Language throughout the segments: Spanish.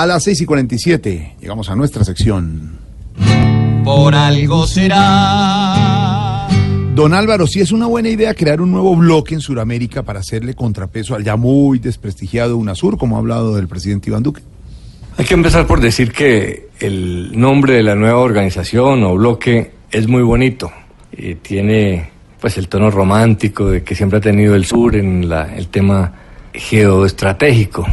A las 6 y 47 llegamos a nuestra sección. Por algo será. Don Álvaro, sí es una buena idea crear un nuevo bloque en Sudamérica para hacerle contrapeso al ya muy desprestigiado UNASUR, como ha hablado el presidente Iván Duque. Hay que empezar por decir que el nombre de la nueva organización o bloque es muy bonito. y tiene pues el tono romántico de que siempre ha tenido el sur en la, el tema geoestratégico.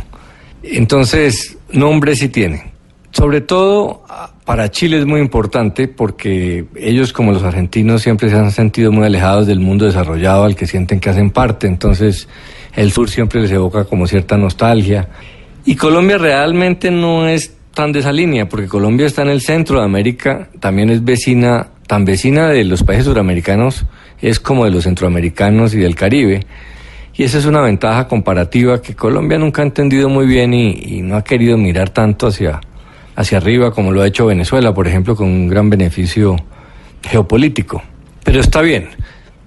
Entonces, nombre sí tiene. Sobre todo para Chile es muy importante porque ellos como los argentinos siempre se han sentido muy alejados del mundo desarrollado al que sienten que hacen parte. Entonces, el sur siempre les evoca como cierta nostalgia. Y Colombia realmente no es tan de esa línea, porque Colombia está en el centro de América, también es vecina, tan vecina de los países suramericanos, es como de los centroamericanos y del Caribe. Y esa es una ventaja comparativa que Colombia nunca ha entendido muy bien y, no ha querido mirar tanto hacia, hacia arriba como lo ha hecho Venezuela, por ejemplo, con un gran beneficio geopolítico. Pero está bien.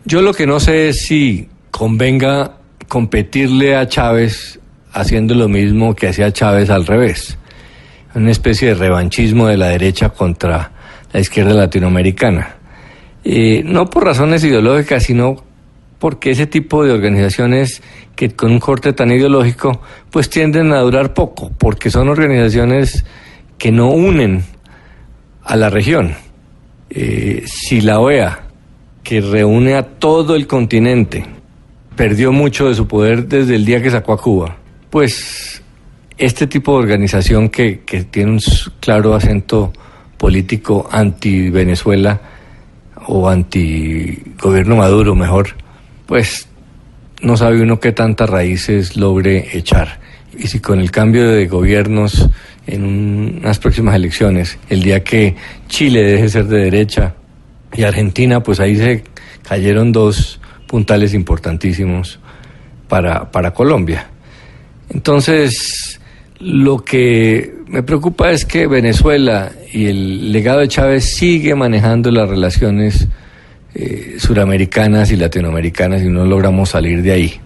Yo lo que no sé es si convenga competirle a Chávez haciendo lo mismo que hacía Chávez al revés. Una especie de revanchismo de la derecha contra la izquierda latinoamericana. Eh, no por razones ideológicas, sino porque ese tipo de organizaciones que con un corte tan ideológico, pues tienden a durar poco, porque son organizaciones que no unen a la región. Eh, si la OEA, que reúne a todo el continente, perdió mucho de su poder desde el día que sacó a Cuba, pues este tipo de organización que, tiene un claro acento político anti-Venezuela o anti-gobierno Maduro, mejor, pues no sabe uno qué tantas raíces logre echar. Y si con el cambio de gobiernos en unas próximas elecciones, el día que Chile deje de ser de derecha y Argentina, pues ahí se cayeron dos puntales importantísimos para, para Colombia. Entonces, lo que me preocupa es que Venezuela y el legado de Chávez sigue manejando las relaciones eh, suramericanas y latinoamericanas y no logramos salir de ahí.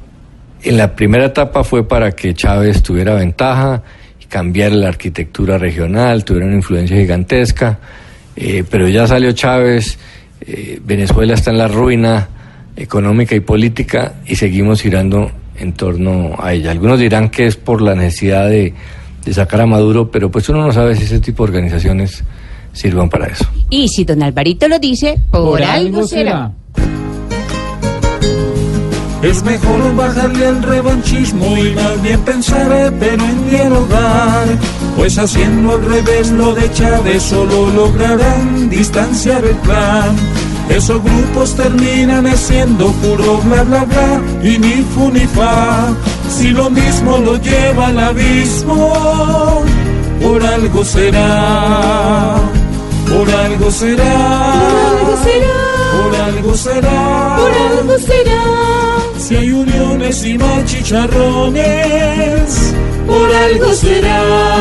En la primera etapa fue para que Chávez tuviera ventaja y cambiara la arquitectura regional, tuviera una influencia gigantesca, eh, pero ya salió Chávez, eh, Venezuela está en la ruina económica y política y seguimos girando en torno a ella. Algunos dirán que es por la necesidad de, sacar a Maduro, pero pues uno no sabe si ese tipo de organizaciones sirvan para eso. Y si don Alvarito lo dice, por, algo será. Es mejor bajarle al revanchismo y más bien pensar, pero en dialogar. Pues haciendo al revés lo de Chávez solo lograrán distanciar el plan. Esos grupos terminan siendo puro bla bla bla y ni fu ni fa. Si lo mismo lo lleva al abismo, por algo será, por algo será, por algo será, por algo será. Si hay uniones y no chicharrones, por algo será.